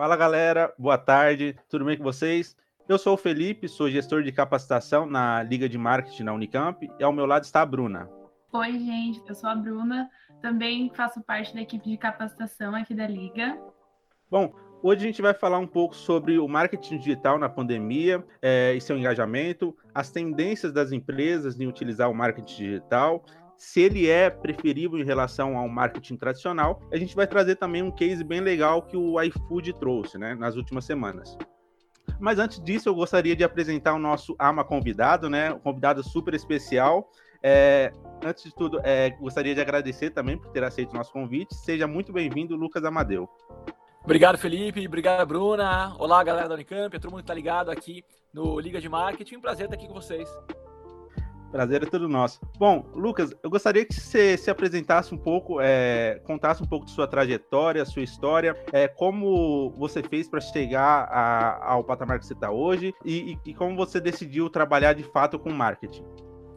Fala galera, boa tarde, tudo bem com vocês? Eu sou o Felipe, sou gestor de capacitação na Liga de Marketing na Unicamp e ao meu lado está a Bruna. Oi, gente, eu sou a Bruna, também faço parte da equipe de capacitação aqui da Liga. Bom, hoje a gente vai falar um pouco sobre o marketing digital na pandemia é, e seu engajamento, as tendências das empresas em utilizar o marketing digital se ele é preferível em relação ao marketing tradicional. A gente vai trazer também um case bem legal que o iFood trouxe né, nas últimas semanas. Mas antes disso, eu gostaria de apresentar o nosso AMA convidado, né? Um convidado super especial. É, antes de tudo, é, gostaria de agradecer também por ter aceito o nosso convite. Seja muito bem-vindo, Lucas Amadeu. Obrigado, Felipe. Obrigado, Bruna. Olá, galera da Unicamp. Todo mundo está ligado aqui no Liga de Marketing. Um prazer estar aqui com vocês. Prazer é todo nosso. Bom, Lucas, eu gostaria que você se apresentasse um pouco, é, contasse um pouco de sua trajetória, sua história, é, como você fez para chegar a, ao patamar que você está hoje e, e, e, como você decidiu trabalhar de fato com marketing.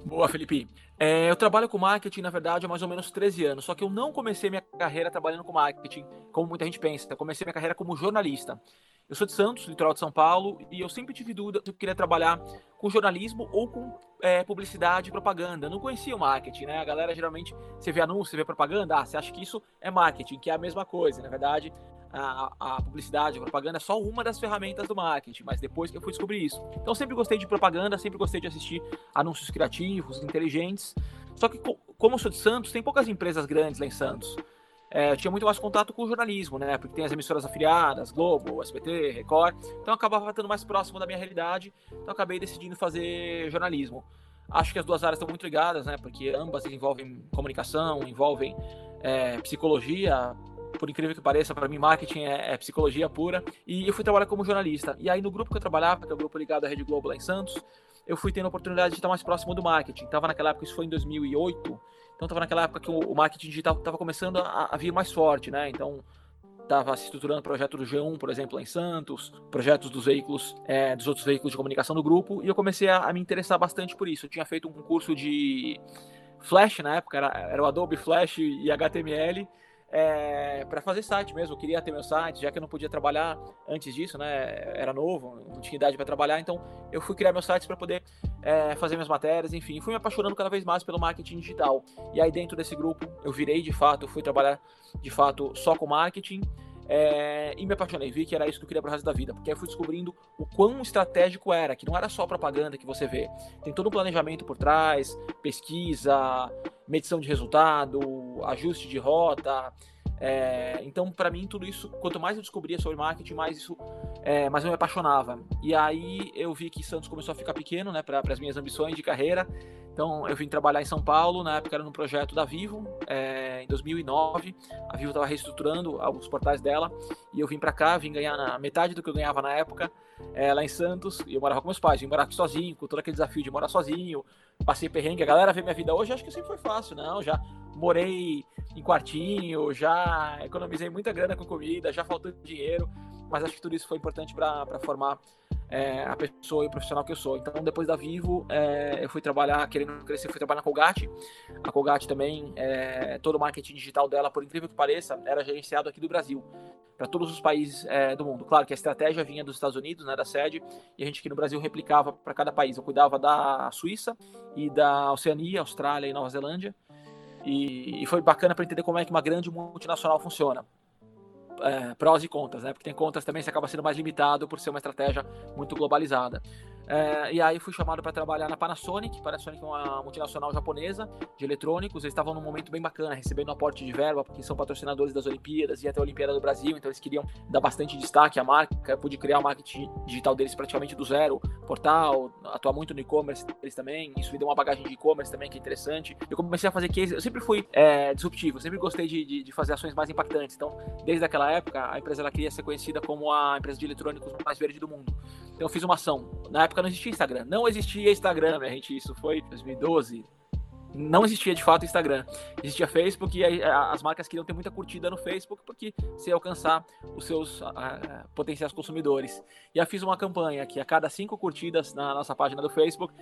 Boa, Felipe. É, eu trabalho com marketing, na verdade, há mais ou menos 13 anos, só que eu não comecei minha carreira trabalhando com marketing, como muita gente pensa. Eu comecei minha carreira como jornalista. Eu sou de Santos, litoral de São Paulo, e eu sempre tive dúvida se eu queria trabalhar com jornalismo ou com é, publicidade e propaganda. Não conhecia o marketing, né? A galera geralmente, você vê anúncio, você vê propaganda, ah, você acha que isso é marketing, que é a mesma coisa. Na verdade, a, a, publicidade, a propaganda é só uma das ferramentas do marketing, mas depois que eu fui descobrir isso. Então sempre gostei de propaganda, sempre gostei de assistir anúncios criativos, inteligentes. Só que como eu sou de Santos, tem poucas empresas grandes lá em Santos é, tinha muito mais contato com o jornalismo, né? Porque tem as emissoras afiliadas, Globo, SBT, Record. Então acabava estando mais próximo da minha realidade. Então acabei decidindo fazer jornalismo. Acho que as duas áreas estão muito ligadas, né? Porque ambas envolvem comunicação, envolvem é, psicologia. Por incrível que pareça, para mim, marketing é, é, psicologia pura. E eu fui trabalhar como jornalista. E aí, no grupo que eu trabalhava, que é o grupo ligado à Rede Globo lá em Santos, eu fui tendo a oportunidade de estar mais próximo do marketing. Tava naquela época, isso foi em 2008. Então estava naquela época que o, marketing digital estava começando a, a, vir mais forte, né? Então estava se estruturando o projeto do G1, por exemplo, lá em Santos, projetos dos veículos, é, dos outros veículos de comunicação do grupo, e eu comecei a, a, me interessar bastante por isso. Eu tinha feito um curso de Flash na época, era, era o Adobe Flash e HTML, é, para fazer site mesmo. Eu queria ter meu site, já que eu não podia trabalhar antes disso, né? Era novo, não tinha idade para trabalhar, então eu fui criar meus sites para poder é, fazer minhas matérias, enfim. Fui me apaixonando cada vez mais pelo marketing digital. E aí dentro desse grupo eu virei de fato, fui trabalhar de fato só com marketing. É, e me apaixonei, vi que era isso que eu queria pro resto da vida, porque aí fui descobrindo o quão estratégico era, que não era só propaganda que você vê, tem todo um planejamento por trás, pesquisa, medição de resultado, ajuste de rota. É, então, para mim, tudo isso, quanto mais eu descobria sobre marketing, mais isso, é, mais eu me apaixonava. E aí eu vi que Santos começou a ficar pequeno, né, para as minhas ambições de carreira. Então, eu vim trabalhar em São Paulo, na época era no projeto da Vivo, é, em 2009. A Vivo estava reestruturando alguns portais dela, e eu vim para cá, vim ganhar na metade do que eu ganhava na época, é, lá em Santos, e eu morava com meus pais, vim morar aqui sozinho, com todo aquele desafio de morar sozinho, passei perrengue. A galera vê minha vida hoje, acho que sempre foi fácil, não, já morei em quartinho, já economizei muita grana com comida, já faltou dinheiro, mas acho que tudo isso foi importante para formar é, a pessoa e o profissional que eu sou. Então, depois da Vivo, é, eu fui trabalhar, querendo crescer, fui trabalhar na Colgate. A Colgate também, é, todo o marketing digital dela, por incrível que pareça, era gerenciado aqui do Brasil, para todos os países é, do mundo. Claro que a estratégia vinha dos Estados Unidos, né, da sede, e a gente aqui no Brasil replicava para cada país. Eu cuidava da Suíça e da Oceania, Austrália e Nova Zelândia. E, e foi bacana para entender como é que uma grande multinacional funciona é, prós e contras, né? Porque tem contras também, você acaba sendo mais limitado por ser uma estratégia muito globalizada. É, e aí fui chamado para trabalhar na Panasonic. Panasonic é uma multinacional japonesa de eletrônicos. Eles estavam num momento bem bacana, recebendo aporte de verba, porque são patrocinadores das Olimpíadas e até a Olimpíada do Brasil, então eles queriam dar bastante destaque à marca. Eu pude criar o marketing digital deles praticamente do zero, portal, atuar muito no e-commerce deles também. Isso me deu uma bagagem de e-commerce também que é interessante. Eu comecei a fazer case, eu sempre fui é, disruptivo, sempre gostei de, de, de, fazer ações mais impactantes. Então, desde aquela época, a empresa ela queria ser conhecida como a empresa de eletrônicos mais verde do mundo. Então, eu fiz uma ação. Na época não existia Instagram. Não existia Instagram, minha gente. Isso foi 2012. Não existia de fato Instagram. Existia Facebook e as marcas queriam ter muita curtida no Facebook porque se alcançar os seus uh, potenciais consumidores. E eu fiz uma campanha que a cada cinco curtidas na nossa página do Facebook,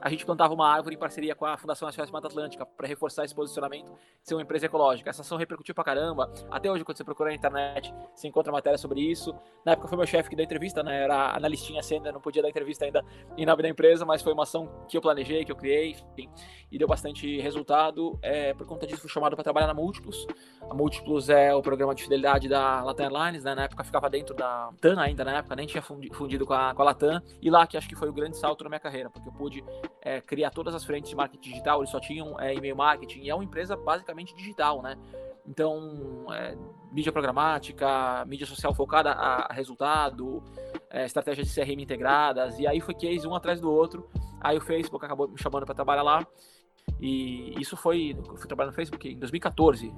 a gente plantava uma árvore em parceria com a Fundação de Mata Atlântica para reforçar esse posicionamento de ser uma empresa ecológica. Essa ação repercutiu pra caramba. Até hoje, quando você procura na internet, você encontra matéria sobre isso. Na época foi meu chefe que deu entrevista, né? Era analistinha ainda, não podia dar entrevista ainda em nome da empresa, mas foi uma ação que eu planejei, que eu criei, enfim, e deu bastante resultado. É, por conta disso, fui chamado para trabalhar na Múltiplos. A Múltiplos é o programa de fidelidade da Latam Airlines, né? Na época ficava dentro da TAN ainda, na época, nem tinha fundido com a, com a Latam. E lá que acho que foi o grande salto na minha carreira, porque eu pude é, criar todas as frentes de marketing digital, eles só tinham é, e-mail marketing, e é uma empresa basicamente digital, né? Então, é, mídia programática, mídia social focada a, resultado, é, estratégias de CRM integradas, e aí foi case um atrás do outro. Aí o Facebook acabou me chamando para trabalhar lá. E isso foi. Eu fui trabalhar no Facebook em 2014.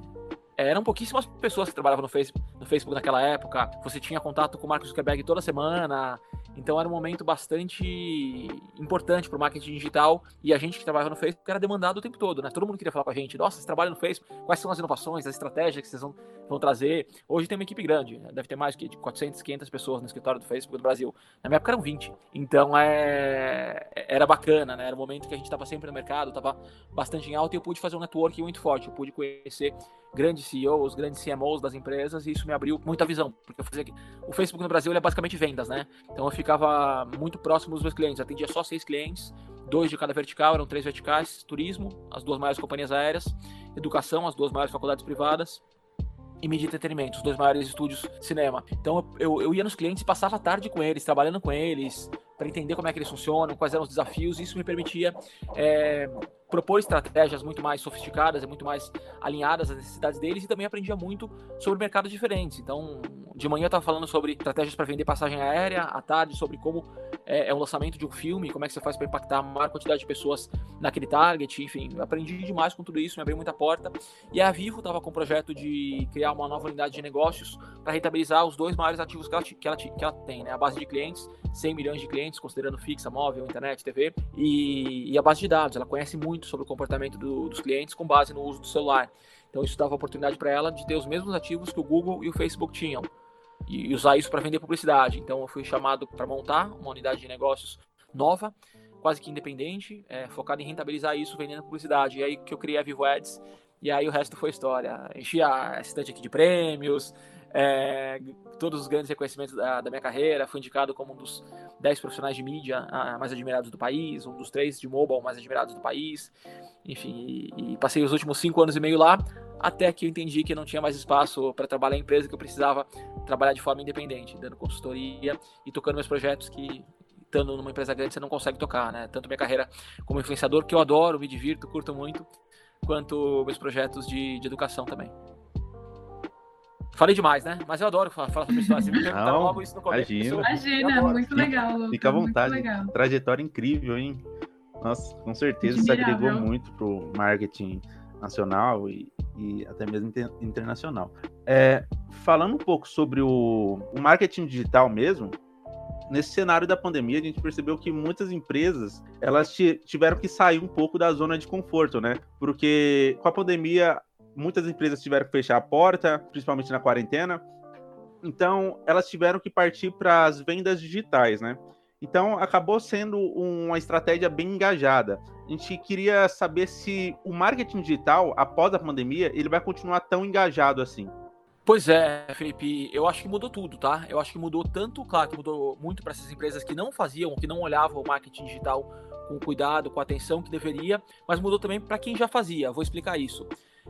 Eram pouquíssimas pessoas que trabalhavam no Facebook, no Facebook naquela época. Você tinha contato com o Mark Zuckerberg toda semana. Então era um momento bastante importante para o marketing digital e a gente que trabalhava no Facebook era demandado o tempo todo, né? Todo mundo queria falar com a gente, nossa, você trabalha no Facebook, quais são as inovações, as estratégias que vocês vão, vão trazer? Hoje tem uma equipe grande, né? deve ter mais que de 400, 500 pessoas no escritório do Facebook do Brasil. Na minha época eram 20. Então é... era bacana, né? Era um momento que a gente estava sempre no mercado, estava bastante em alta e eu pude fazer um network muito forte, eu pude conhecer grandes CEOs, grandes CMOs das empresas e isso me abriu muita visão, porque eu fazia o Facebook no Brasil é basicamente vendas, né? Então eu ficava muito próximo dos meus clientes, atendia só seis clientes, dois de cada vertical, eram três verticais, turismo, as duas maiores companhias aéreas, educação, as duas maiores faculdades privadas, e mídia entretenimento, os dois maiores estúdios cinema. Então eu, eu ia nos clientes e passava a tarde com eles, trabalhando com eles, para entender como é que eles funcionam, quais eram os desafios, e isso me permitia é, propor estratégias muito mais sofisticadas e muito mais alinhadas às necessidades deles e também aprendia muito sobre mercados diferentes. Então, de manhã eu estava falando sobre estratégias para vender passagem aérea, à tarde sobre como é, é o lançamento de um filme, como é que você faz para impactar a maior quantidade de pessoas naquele target, enfim, aprendi demais com tudo isso, me abriu muita porta. E a Vivo estava com o projeto de criar uma nova unidade de negócios para rentabilizar os dois maiores ativos que ela, que ela, que ela tem, né? A base de clientes, 100 milhões de clientes, considerando fixa, móvel, internet, TV, e, e a base de dados. Ela conhece muito sobre o comportamento do, dos clientes com base no uso do celular. Então isso dava oportunidade para ela de ter os mesmos ativos que o Google e o Facebook tinham e usar isso para vender publicidade. Então eu fui chamado para montar uma unidade de negócios nova, quase que independente, é, focada em rentabilizar isso vendendo publicidade. E aí que eu criei a Vivo Ads e aí o resto foi história. Enchi a estante aqui de prêmios, é, todos os grandes reconhecimentos da, da, minha carreira. Fui indicado como um dos 10 profissionais de mídia mais admirados do país, um dos três de mobile mais admirados do país. Enfim, e, e passei os últimos cinco anos e meio lá, até que eu entendi que não tinha mais espaço para trabalhar em empresa, que eu precisava trabalhar de forma independente, dando consultoria e tocando meus projetos que estando numa empresa grande você não consegue tocar, né? Tanto minha carreira como influenciador, que eu adoro, me divirto, curto muito, quanto meus projetos de, de educação também. Falei demais, né? Mas eu adoro falar, falar sobre história. Você me perguntaram logo isso no começo. Imagina, imagina muito legal. Lucas, Fica à vontade. Legal. Trajetória incrível, hein? Nossa, com certeza isso agregou muito pro marketing nacional e, e até mesmo inter, internacional. É, falando um pouco sobre o, o marketing digital mesmo, nesse cenário da pandemia, a gente percebeu que muitas empresas elas tiveram que sair um pouco da zona de conforto, né? Porque com a pandemia, muitas empresas tiveram que fechar a porta, principalmente na quarentena. Então, elas tiveram que partir para as vendas digitais, né? Então, acabou sendo uma estratégia bem engajada. A gente queria saber se o marketing digital, após a pandemia, ele vai continuar tão engajado assim. Pois é, Felipe, eu acho que mudou tudo, tá? Eu acho que mudou tanto, claro, que mudou muito para essas empresas que não faziam, que não olhavam o marketing digital com cuidado, com atenção que deveria, mas mudou também para quem já fazia. Vou explicar isso.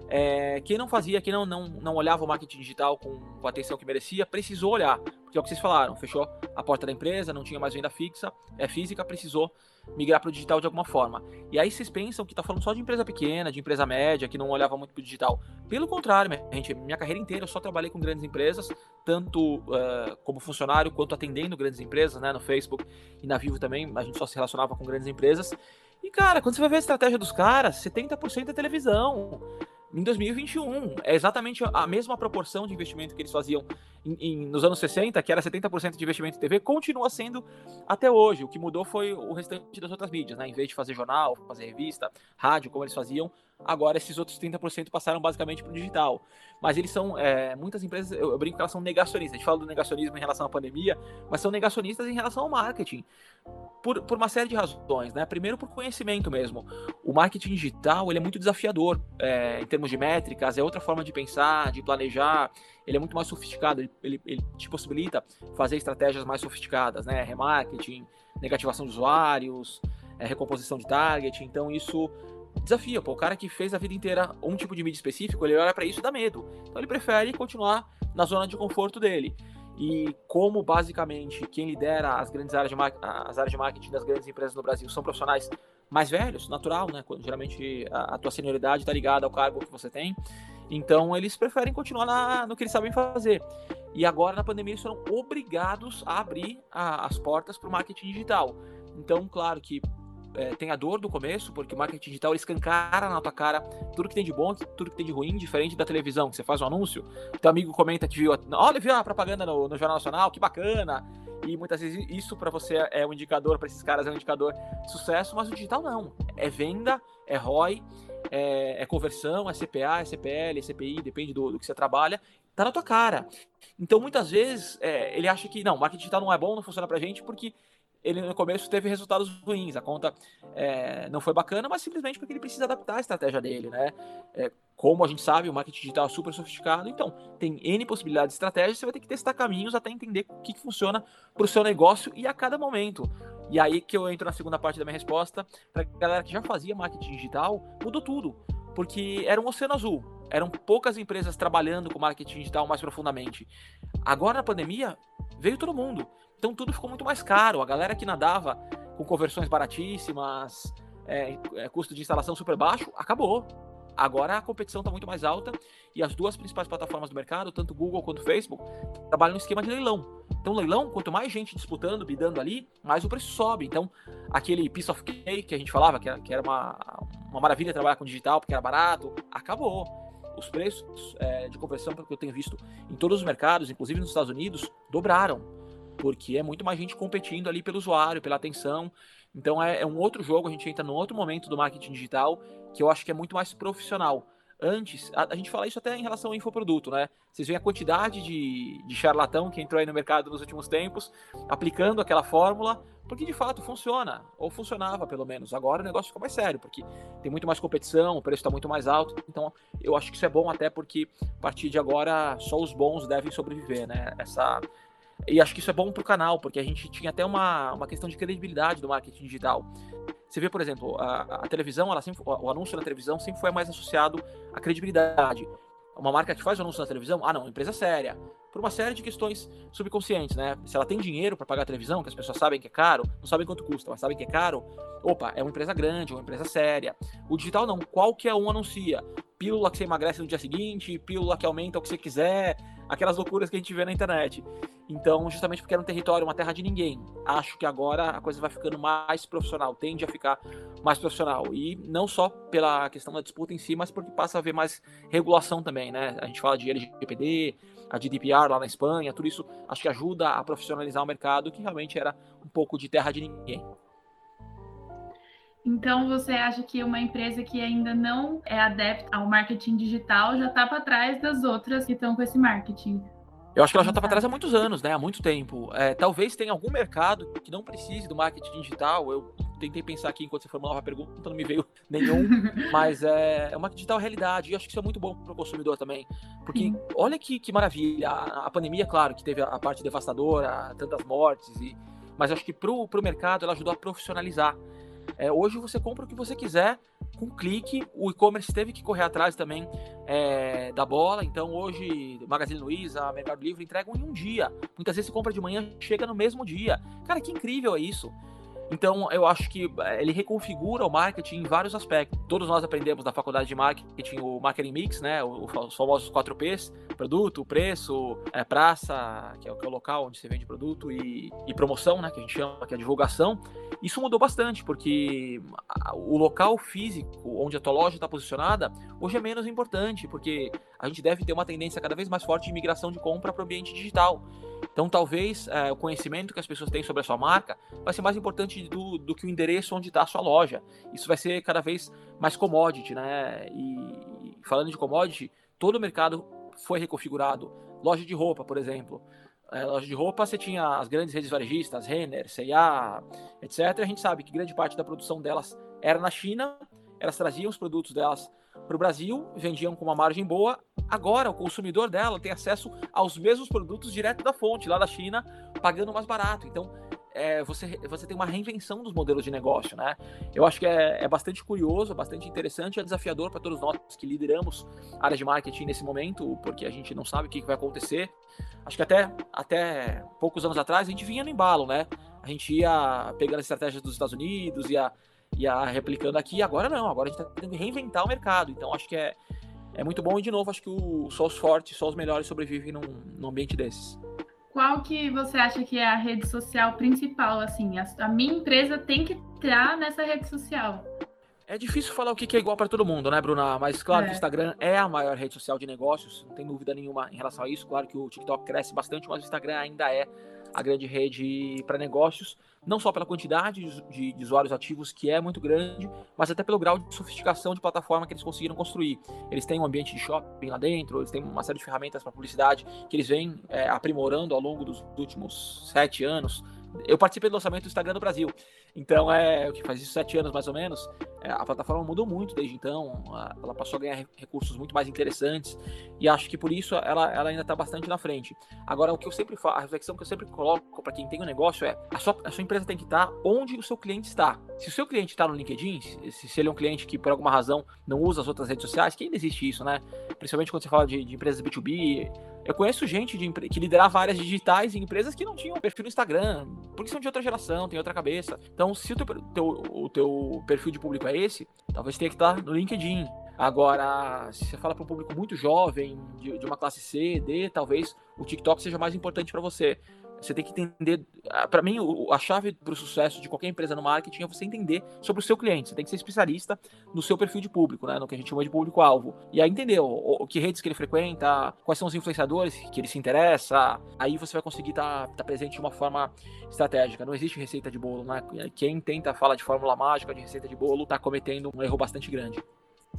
É, quem não fazia, quem não, não, não olhava o marketing digital com, com, a atenção que merecia, precisou olhar. Porque é o que vocês falaram, fechou a porta da empresa, não tinha mais venda fixa, é física, precisou migrar para o digital de alguma forma. E aí vocês pensam que está falando só de empresa pequena, de empresa média, que não olhava muito para o digital. Pelo contrário, minha, gente, minha carreira inteira eu só trabalhei com grandes empresas, tanto uh, como funcionário quanto atendendo grandes empresas, né? No Facebook e na Vivo também, a gente só se relacionava com grandes empresas. E, cara, quando você vai ver a estratégia dos caras, 70% é televisão. Em 2021, é exatamente a mesma proporção de investimento que eles faziam em, em, nos anos 60, que era 70% de investimento em TV, continua sendo até hoje. O que mudou foi o restante das outras mídias, né? Em vez de fazer jornal, fazer revista, rádio, como eles faziam, agora esses outros 30% passaram basicamente para o digital. Mas eles são, é, muitas empresas, eu, eu, brinco que elas são negacionistas. A gente fala do negacionismo em relação à pandemia, mas são negacionistas em relação ao marketing. Por, por uma série de razões, né? Primeiro, por conhecimento mesmo. O marketing digital, ele é muito desafiador é, em termos de métricas, é outra forma de pensar, de planejar. Ele é muito mais sofisticado, ele, ele, te possibilita fazer estratégias mais sofisticadas, né? Remarketing, negativação de usuários, é, recomposição de target. Então, isso desafia, pô. O cara que fez a vida inteira um tipo de mídia específico, ele olha para isso e dá medo. Então ele prefere continuar na zona de conforto dele. E como basicamente quem lidera as grandes áreas de, as áreas de marketing das grandes empresas no Brasil são profissionais mais velhos, natural, né? Quando, geralmente a, a tua senioridade está ligada ao cargo que você tem. Então eles preferem continuar na, no que eles sabem fazer. E agora na pandemia eles foram obrigados a abrir a, as portas para o marketing digital. Então, claro que é, tem a dor do começo, porque o marketing digital escancara na tua cara tudo que tem de bom, tudo que tem de ruim, diferente da televisão, que você faz um anúncio, teu amigo comenta que viu, olha, viu a propaganda no, no Jornal Nacional, que bacana. E muitas vezes isso para você é um indicador, para esses caras é um indicador de sucesso, mas o digital não. É venda, é ROI, é, é conversão, é CPA, é CPL, é CPI, depende do, do, que você trabalha, tá na tua cara. Então, muitas vezes, é, ele acha que não, marketing digital não é bom, não funciona pra gente, porque ele no começo teve resultados ruins, a conta é, não foi bacana, mas simplesmente porque ele precisa adaptar a estratégia dele, né? É, como a gente sabe, o marketing digital é super sofisticado, então tem N possibilidades de estratégia, você vai ter que testar caminhos até entender o que, que funciona para o seu negócio e a cada momento. E aí que eu entro na segunda parte da minha resposta, para galera que já fazia marketing digital, mudou tudo, porque era um oceano azul, eram poucas empresas trabalhando com marketing digital mais profundamente. Agora na pandemia, veio todo mundo. Então tudo ficou muito mais caro. A galera que nadava com conversões baratíssimas, é, é, custo de instalação super baixo, acabou. Agora a competição está muito mais alta e as duas principais plataformas do mercado, tanto Google quanto Facebook, trabalham no esquema de leilão. Então, leilão, quanto mais gente disputando, bidando ali, mais o preço sobe. Então, aquele piece of cake que a gente falava, que era, que era uma, uma maravilha trabalhar com digital porque era barato, acabou. Os preços é, de conversão, pelo que eu tenho visto em todos os mercados, inclusive nos Estados Unidos, dobraram porque é muito mais gente competindo ali pelo usuário, pela atenção. Então é, é, um outro jogo, a gente entra num outro momento do marketing digital que eu acho que é muito mais profissional. Antes, a, a gente fala isso até em relação ao infoproduto, né? Vocês veem a quantidade de, de charlatão que entrou aí no mercado nos últimos tempos, aplicando aquela fórmula, porque de fato funciona, ou funcionava pelo menos. Agora o negócio fica mais sério, porque tem muito mais competição, o preço está muito mais alto. Então eu acho que isso é bom até porque a partir de agora só os bons devem sobreviver, né? Essa, e acho que isso é bom para o canal, porque a gente tinha até uma, uma questão de credibilidade do marketing digital. Você vê, por exemplo, a, a televisão, ela sempre, o anúncio na televisão sempre foi mais associado à credibilidade. Uma marca que faz o anúncio na televisão, ah, não, empresa séria. Por uma série de questões subconscientes, né? Se ela tem dinheiro para pagar a televisão, que as pessoas sabem que é caro, não sabem quanto custa, mas sabem que é caro, opa, é uma empresa grande, uma empresa séria. O digital não, qualquer um anuncia. Pílula que você emagrece no dia seguinte, pílula que aumenta o que você quiser, aquelas loucuras que a gente vê na internet. Então, justamente porque era um território, uma terra de ninguém, acho que agora a coisa vai ficando mais profissional, tende a ficar mais profissional. E não só pela questão da disputa em si, mas porque passa a haver mais regulação também, né? A gente fala de LGPD, a GDPR lá na Espanha, tudo isso acho que ajuda a profissionalizar o mercado que realmente era um pouco de terra de ninguém. Então, você acha que uma empresa que ainda não é adepta ao marketing digital já está para trás das outras que estão com esse marketing? Eu acho que ela já está para trás há muitos anos, né? Há muito tempo. É, talvez tenha algum mercado que não precise do marketing digital. Eu tentei pensar aqui enquanto você formulava a pergunta, não me veio nenhum. mas é, é uma digital realidade. E acho que isso é muito bom para o consumidor também. Porque Sim. olha que, que maravilha. A, a, pandemia, claro, que teve a, a parte devastadora, tantas mortes. E, mas acho que para o mercado ela ajudou a profissionalizar. É, hoje você compra o que você quiser com um clique. O e-commerce teve que correr atrás também é, da bola. Então hoje, Magazine Luiza, Mercado Livre entregam em um dia. Muitas vezes você compra de manhã, chega no mesmo dia. Cara, que incrível é isso. Então, eu acho que eh, ele reconfigura o marketing em vários aspectos. Todos nós aprendemos na faculdade de marketing o marketing mix, né? Os famosos 4 Ps: produto, preço, é, praça, que é, o local onde você vende produto, e, e, promoção, né? Que a gente chama, que é divulgação. Isso mudou bastante, porque o local físico onde a tua loja está posicionada hoje é menos importante, porque a gente deve ter uma tendência cada vez mais forte de migração de compra para o ambiente digital. Então, talvez é, o conhecimento que as pessoas têm sobre a sua marca vai ser mais importante do, do que o endereço onde está a sua loja. Isso vai ser cada vez mais commodity, né? E, falando de commodity, todo o mercado foi reconfigurado. Loja de roupa, por exemplo. É, loja de roupa, você tinha as grandes redes varejistas, Renner, C&A, etc. A gente sabe que grande parte da produção delas era na China, elas traziam os produtos delas para o Brasil, vendiam com uma margem boa. Agora, o consumidor dela tem acesso aos mesmos produtos direto da fonte, lá da China, pagando mais barato. Então, é, você, você tem uma reinvenção dos modelos de negócio, né? Eu acho que é, é bastante curioso, bastante interessante, é desafiador para todos nós que lideramos a área de marketing nesse momento, porque a gente não sabe o que vai acontecer. Acho que até, até poucos anos atrás a gente vinha no embalo, né? A gente ia pegando estratégias dos Estados Unidos, ia ia replicando aqui. Agora não, agora a gente está tendo que reinventar o mercado. Então acho que é, é muito bom e de novo acho que o, só os fortes, só os melhores sobrevivem num, num ambiente desses. Qual que você acha que é a rede social principal? Assim, a, a minha empresa tem que estar nessa rede social. É difícil falar o que é igual para todo mundo, né, Bruna? Mas claro é. que o Instagram é a maior rede social de negócios, não tem dúvida nenhuma em relação a isso. Claro que o TikTok cresce bastante, mas o Instagram ainda é a grande rede para negócios, não só pela quantidade de, de, usuários ativos, que é muito grande, mas até pelo grau de sofisticação de plataforma que eles conseguiram construir. Eles têm um ambiente de shopping lá dentro, eles têm uma série de ferramentas para publicidade que eles vêm é, aprimorando ao longo dos últimos sete anos. Eu participei do lançamento do Instagram do Brasil. Então, é o que faz isso sete anos mais ou menos. É, a plataforma mudou muito desde então. ela passou a ganhar recursos muito mais interessantes. E acho que por isso ela, ela ainda está bastante na frente. Agora, o que eu sempre falo, a reflexão que eu sempre coloco para quem tem um negócio é: a sua, a sua empresa tem que estar tá onde o seu cliente está. Se o seu cliente está no LinkedIn, se, se, ele é um cliente que por alguma razão não usa as outras redes sociais, que ainda existe isso, né? Principalmente quando você fala de, de empresas B2B. Eu conheço gente de, que liderava áreas digitais em empresas que não tinham perfil no Instagram, porque são de outra geração, tem outra cabeça. Então, se o teu, teu, o teu perfil de público é esse, talvez tenha que estar no LinkedIn. Agora, se você fala para um público muito jovem, de, de, uma classe C, D, talvez o TikTok seja mais importante para você. Você tem que entender. Para mim, a chave para o sucesso de qualquer empresa no marketing é você entender sobre o seu cliente. Você tem que ser especialista no seu perfil de público, né? No que a gente chama de público-alvo. E aí entender o, que redes que ele frequenta, quais são os influenciadores que ele se interessa. Aí você vai conseguir estar tá, tá presente de uma forma estratégica. Não existe receita de bolo, né? Quem tenta falar de fórmula mágica, de receita de bolo, está cometendo um erro bastante grande.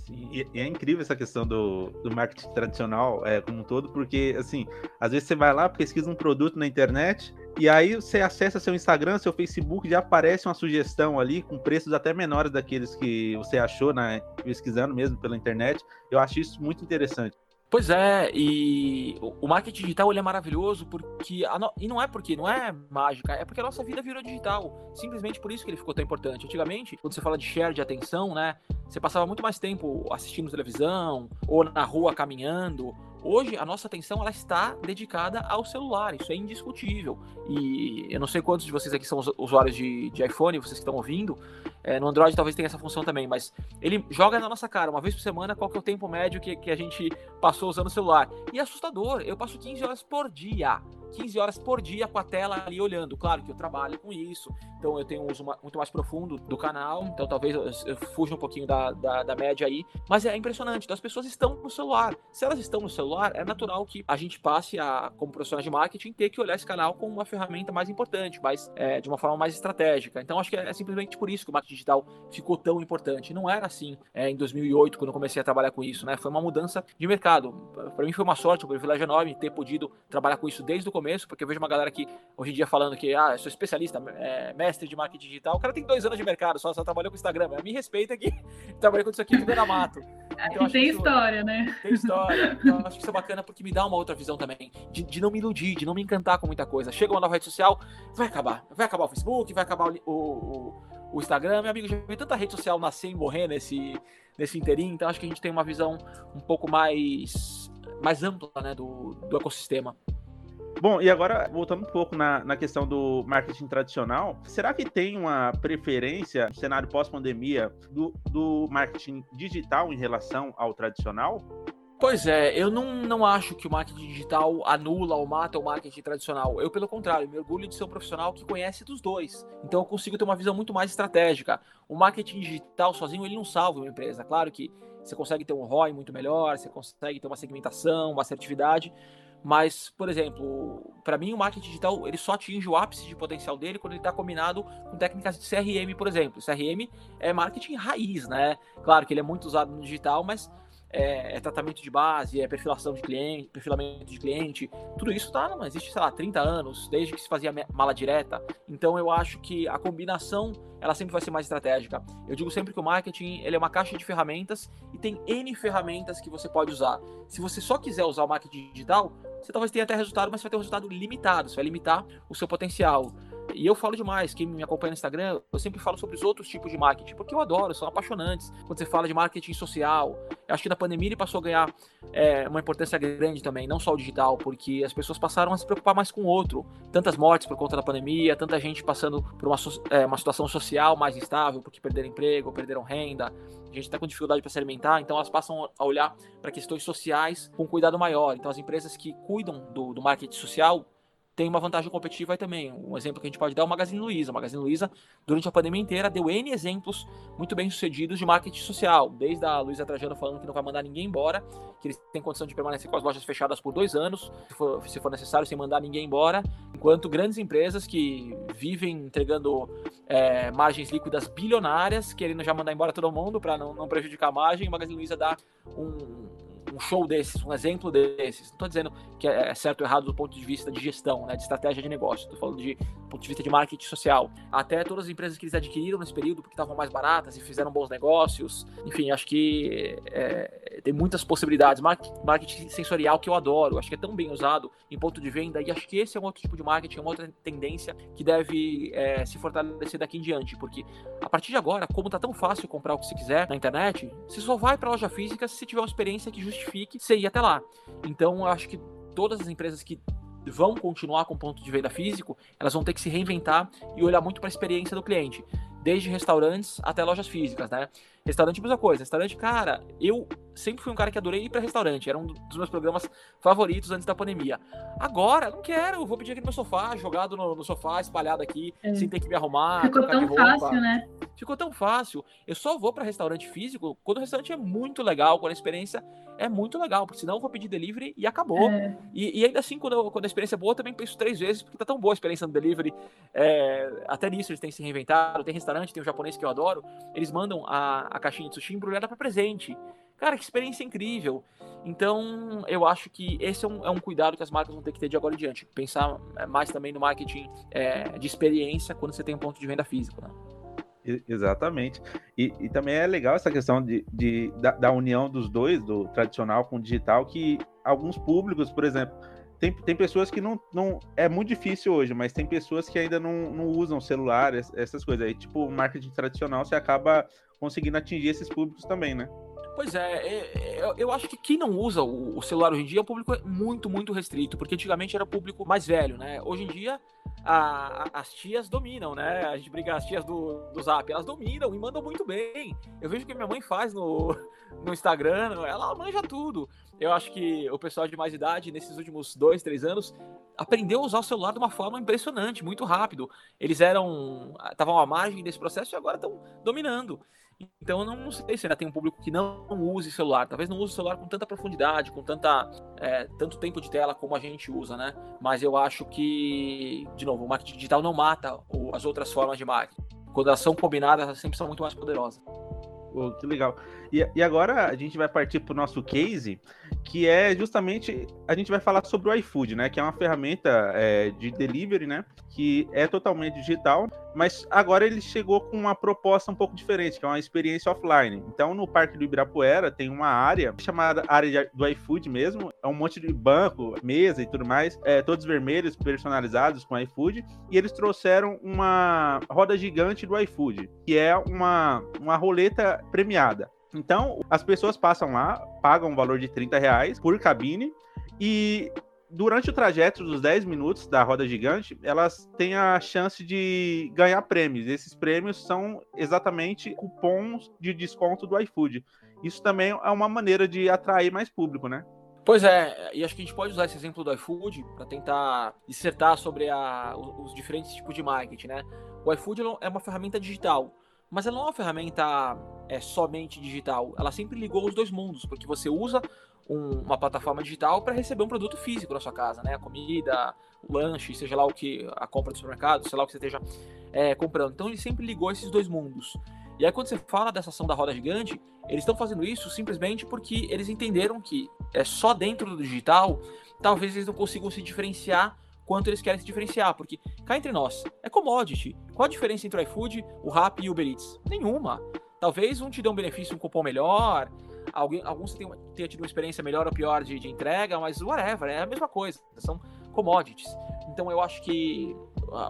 Sim, e, é incrível essa questão do, do marketing tradicional é, como um todo, porque, assim, às vezes você vai lá, pesquisa um produto na internet, e aí você acessa seu Instagram, seu Facebook, já aparece uma sugestão ali com preços até menores daqueles que você achou né, pesquisando mesmo pela internet. Eu acho isso muito interessante. Pois é, e o marketing digital ele é maravilhoso porque no... e não é porque não é mágica, é porque a nossa vida virou digital. Simplesmente por isso que ele ficou tão importante. Antigamente, quando você fala de share de atenção, né, você passava muito mais tempo assistindo televisão ou na rua caminhando Hoje, a nossa atenção ela está dedicada ao celular, isso é indiscutível. E eu não sei quantos de vocês aqui são usuários de, de iPhone, vocês que estão ouvindo. É, no Android talvez tenha essa função também, mas ele joga na nossa cara, uma vez por semana, qual que é o tempo médio que, que a gente passou usando o celular. E é assustador, eu passo 15 horas por dia. 15 horas por dia com a tela ali olhando. Claro que eu trabalho com isso, então eu tenho um uso muito mais profundo do canal, então talvez eu fuja um pouquinho da, da, da média aí. Mas é impressionante, então as pessoas estão no celular. Se elas estão no celular, é natural que a gente passe a, como profissionais de marketing, ter que olhar esse canal como uma ferramenta mais importante, mais, é, de uma forma mais estratégica. Então, acho que é, é, simplesmente por isso que o marketing digital ficou tão importante. Não era assim é, em 2008, quando eu comecei a trabalhar com isso, né? Foi uma mudança de mercado. Para mim foi uma sorte, um privilégio enorme ter podido trabalhar com isso desde o começo, porque eu vejo uma galera que hoje em dia falando que, ah, eu sou especialista, é, mestre de marketing digital. O cara tem dois anos de mercado, só, só trabalhou com Instagram. Mas me respeita que trabalhei com isso aqui tudo era mato. Então, tem história, né? Tem história. Então, acho que isso é bacana porque me dá uma outra visão também. De, de, não me iludir, de não me encantar com muita coisa. Chega uma nova rede social, vai acabar. Vai acabar o Facebook, vai acabar o, o, o Instagram. Meu amigo, já vi tanta rede social nascer e morrer nesse, nesse inteirinho. Então acho que a gente tem uma visão um pouco mais, mais ampla né, do, do ecossistema. Bom, e agora, voltando um pouco na, na questão do marketing tradicional, será que tem uma preferência no cenário pós-pandemia do, do marketing digital em relação ao tradicional? Pois é, eu não, não acho que o marketing digital anula ou mata o marketing tradicional. Eu, pelo contrário, me orgulho de ser um profissional que conhece dos dois. Então eu consigo ter uma visão muito mais estratégica. O marketing digital sozinho, ele não salva uma empresa. Claro que você consegue ter um ROI muito melhor, você consegue ter uma segmentação, uma assertividade, mas, por exemplo, para mim o marketing digital ele só atinge o ápice de potencial dele quando ele está combinado com técnicas de CRM, por exemplo. CRM é marketing raiz, né? Claro que ele é muito usado no digital, mas é, é, tratamento de base, é perfilação de cliente, perfilamento de cliente, tudo isso tá, não existe, sei lá, 30 anos, desde que se fazia mala direta. Então eu acho que a combinação, ela sempre vai ser mais estratégica. Eu digo sempre que o marketing, ele é uma caixa de ferramentas e tem N ferramentas que você pode usar. Se você só quiser usar o marketing digital, você talvez tenha até resultado, mas você vai ter um resultado limitado, você vai limitar o seu potencial. E eu falo demais, quem me acompanha no Instagram, eu sempre falo sobre os outros tipos de marketing, porque eu adoro, são apaixonantes. Quando você fala de marketing social, eu acho que na pandemia ele passou a ganhar é, uma importância grande também, não só o digital, porque as pessoas passaram a se preocupar mais com o outro. Tantas mortes por conta da pandemia, tanta gente passando por uma, é, uma situação social mais instável, porque perderam emprego, perderam renda, a gente está com dificuldade para se alimentar, então elas passam a olhar para questões sociais com cuidado maior. Então as empresas que cuidam do, do marketing social tem uma vantagem competitiva aí também. Um exemplo que a gente pode dar é o Magazine Luiza. O Magazine Luiza, durante a pandemia inteira, deu N exemplos muito bem sucedidos de marketing social. Desde a Luiza Trajano falando que não vai mandar ninguém embora, que eles têm condição de permanecer com as lojas fechadas por dois anos, se for, se for necessário, sem mandar ninguém embora. Enquanto grandes empresas que vivem entregando é, margens líquidas bilionárias, querendo já mandar embora todo mundo para não, não prejudicar a margem, o Magazine Luiza dá um, um show desses, um exemplo desses. Não estou dizendo que é, é certo ou errado do ponto de vista de gestão, né, de estratégia de negócio. Estou falando de ponto de vista de marketing social. Até todas as empresas que eles adquiriram nesse período porque estavam mais baratas e fizeram bons negócios. Enfim, acho que é, tem muitas possibilidades. Marketing sensorial que eu adoro. Acho que é tão bem usado em ponto de venda e acho que esse é um outro tipo de marketing, é uma outra tendência que deve é, se fortalecer daqui em diante, porque a partir de agora, como está tão fácil comprar o que você quiser na internet, você só vai para a loja física se tiver uma experiência que justifique justifique você ir até lá. Então, eu acho que todas as empresas que vão continuar com ponto de venda físico, elas vão ter que se reinventar e olhar muito para a experiência do cliente, desde restaurantes até lojas físicas, né? Restaurante, é mesma coisa. Restaurante, cara, eu sempre fui um cara que adorei ir para restaurante. Era um dos meus programas favoritos antes da pandemia. Agora, não quero. Vou pedir aqui no meu sofá, jogado no, no sofá, espalhado aqui, é. sem ter que me arrumar. Ficou tão fácil, né? Ficou tão fácil. Eu só vou para restaurante físico quando o restaurante é muito legal, quando a experiência é muito legal, porque senão eu vou pedir delivery e acabou. É. E, e, ainda assim, quando, eu, quando a experiência é boa, eu também penso três vezes, porque tá tão boa a experiência no delivery. É, até nisso eles têm se reinventado. Tem restaurante, tem um japonês que eu adoro. Eles mandam a, a caixinha de sushi embrulhada para presente. Cara, que experiência incrível. Então, eu acho que esse é um, é um, cuidado que as marcas vão ter que ter de agora em diante. Pensar é, mais também no marketing é, de experiência quando você tem um ponto de venda físico, né? Exatamente. E, e, também é legal essa questão de, de da, da, união dos dois, do tradicional com o digital, que alguns públicos, por exemplo, tem, tem pessoas que não, não. É muito difícil hoje, mas tem pessoas que ainda não, não usam celular, essas coisas aí. Tipo, marketing tradicional, você acaba conseguindo atingir esses públicos também, né? Pois é, é, é eu acho que quem não usa o celular hoje em dia é um público muito, muito restrito, porque antigamente era público mais velho, né? Hoje em dia a, a, as tias dominam, né? A gente briga as tias do, do Zap, elas dominam e mandam muito bem. Eu vejo o que minha mãe faz no, no Instagram, ela manja tudo. Eu acho que o pessoal de mais idade, nesses últimos dois, três anos, aprendeu a usar o celular de uma forma impressionante, muito rápido. Eles eram. estavam à margem desse processo e agora estão dominando. Então eu não sei se ainda tem um público que não use celular. Talvez não use celular com tanta profundidade, com tanta, é, tanto tempo de tela como a gente usa, né? Mas eu acho que, de novo, o marketing digital não mata as outras formas de marketing. Quando elas são combinadas, elas sempre são muito mais poderosas. Oh, que legal. E, e agora a gente vai partir para o nosso case, que é justamente a gente vai falar sobre o iFood, né? Que é uma ferramenta é, de delivery, né? Que é totalmente digital, mas agora ele chegou com uma proposta um pouco diferente, que é uma experiência offline. Então, no Parque do Ibirapuera tem uma área chamada área do iFood mesmo, é um monte de banco, mesa e tudo mais, é, todos vermelhos, personalizados com iFood, e eles trouxeram uma roda gigante do iFood, que é uma, uma roleta premiada. Então, as pessoas passam lá, pagam um valor de 30 reais por cabine e durante o trajeto dos 10 minutos da roda gigante, elas têm a chance de ganhar prêmios. Esses prêmios são exatamente cupons de desconto do iFood. Isso também é uma maneira de atrair mais público, né? Pois é, e acho que a gente pode usar esse exemplo do iFood para tentar dissertar sobre a, os diferentes tipos de marketing, né? O iFood é uma ferramenta digital, mas ela não é uma ferramenta é, somente digital. Ela sempre ligou os dois mundos, porque você usa um, uma plataforma digital para receber um produto físico na sua casa, né? A comida, o lanche, seja lá o que a compra do supermercado, sei lá o que você esteja é, comprando. Então ele sempre ligou esses dois mundos. E aí quando você fala dessa ação da roda gigante, eles estão fazendo isso simplesmente porque eles entenderam que é só dentro do digital, talvez eles não consigam se diferenciar quanto eles querem se diferenciar, porque cá entre nós, é commodity. Qual a diferença entre o iFood, o Rappi e o Uber Eats? Nenhuma. Talvez um te dê um benefício, um cupom melhor, alguém, alguns tenham, tenha tido uma experiência melhor ou pior de, de entrega, mas whatever, é a mesma coisa. São commodities. Então eu acho que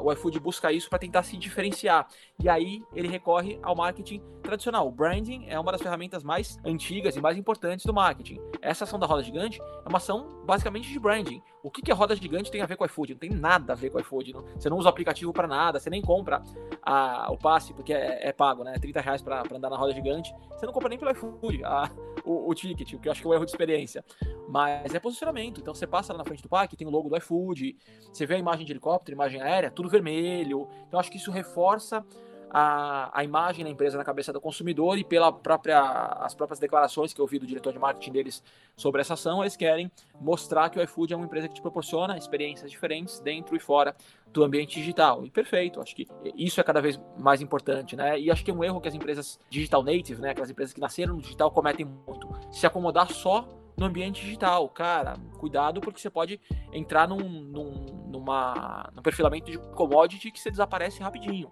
o iFood busca isso para tentar se diferenciar. E aí ele recorre ao marketing tradicional. O branding é uma das ferramentas mais antigas e mais importantes do marketing. Essa ação da roda gigante é uma ação basicamente de branding. O que, que a roda gigante tem a ver com o iFood? Não tem nada a ver com o iFood. Não. Você não usa o aplicativo para nada, você nem compra a, o passe, porque é, é pago, né? 30 reais para andar na roda gigante. Você não compra nem pelo iFood a, o, o, ticket, o que eu acho que é um erro de experiência. Mas é posicionamento. Então você passa lá na frente do parque, tem o logo do iFood, você vê a imagem de helicóptero, imagem aérea, tudo vermelho. Então acho que isso reforça a, a imagem da empresa na cabeça do consumidor e pela própria as próprias declarações que eu vi do diretor de marketing deles sobre essa ação, eles querem mostrar que o iFood é uma empresa que te proporciona experiências diferentes dentro e fora do ambiente digital. E perfeito, acho que isso é cada vez mais importante, né? E acho que é um erro que as empresas digital native, né, aquelas empresas que nasceram no digital cometem muito, se acomodar só no ambiente digital. Cara, cuidado porque você pode entrar num, num, numa, num perfilamento de commodity que você desaparece rapidinho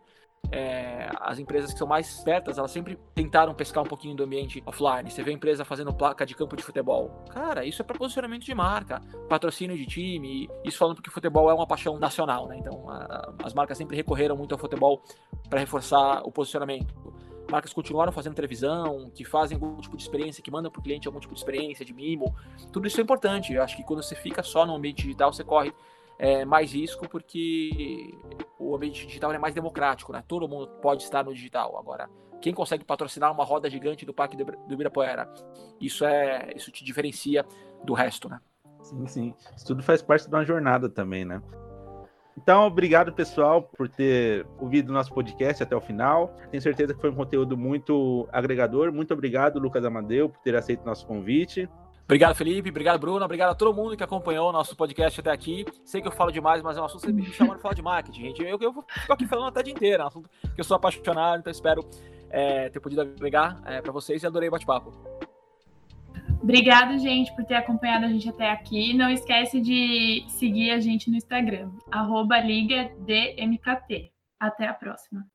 é, as empresas que são mais espertas, elas sempre tentaram pescar um pouquinho do ambiente offline. Você vê a empresa fazendo placa de campo de futebol. Cara, isso é para posicionamento de marca, patrocínio de time, isso falando porque o futebol é uma paixão nacional, né? Então, a, as marcas sempre recorreram muito ao futebol para reforçar o posicionamento. Marcas continuaram fazendo televisão, que fazem algum tipo de experiência, que mandam para o cliente algum tipo de experiência, de mimo. Tudo isso é importante. Eu acho que quando você fica só no ambiente digital, você corre é, mais risco porque o ambiente digital é mais democrático, né? Todo mundo pode estar no digital. Agora, quem consegue patrocinar uma roda gigante do Parque do Ibirapuera? Isso é, isso te diferencia do resto, né? Sim, sim. Isso tudo faz parte de uma jornada também, né? Então, obrigado, pessoal, por ter ouvido nosso podcast até o final. Tenho certeza que foi um conteúdo muito agregador. Muito obrigado, Lucas Amadeu, por ter aceito o nosso convite. Obrigado, Felipe. Obrigado, Bruno. Obrigado a todo mundo que acompanhou o nosso podcast até aqui. Sei que eu falo demais, mas é um assunto que você me chama de falar de marketing, gente. Eu, eu fico aqui falando até dia inteiro. É um assunto que eu sou apaixonado, então espero é, ter podido agregar é, para vocês e adorei o bate-papo. Obrigado, gente, por ter acompanhado a gente até aqui. Não esquece de seguir a gente no Instagram, arroba Liga DMKT. Até a próxima.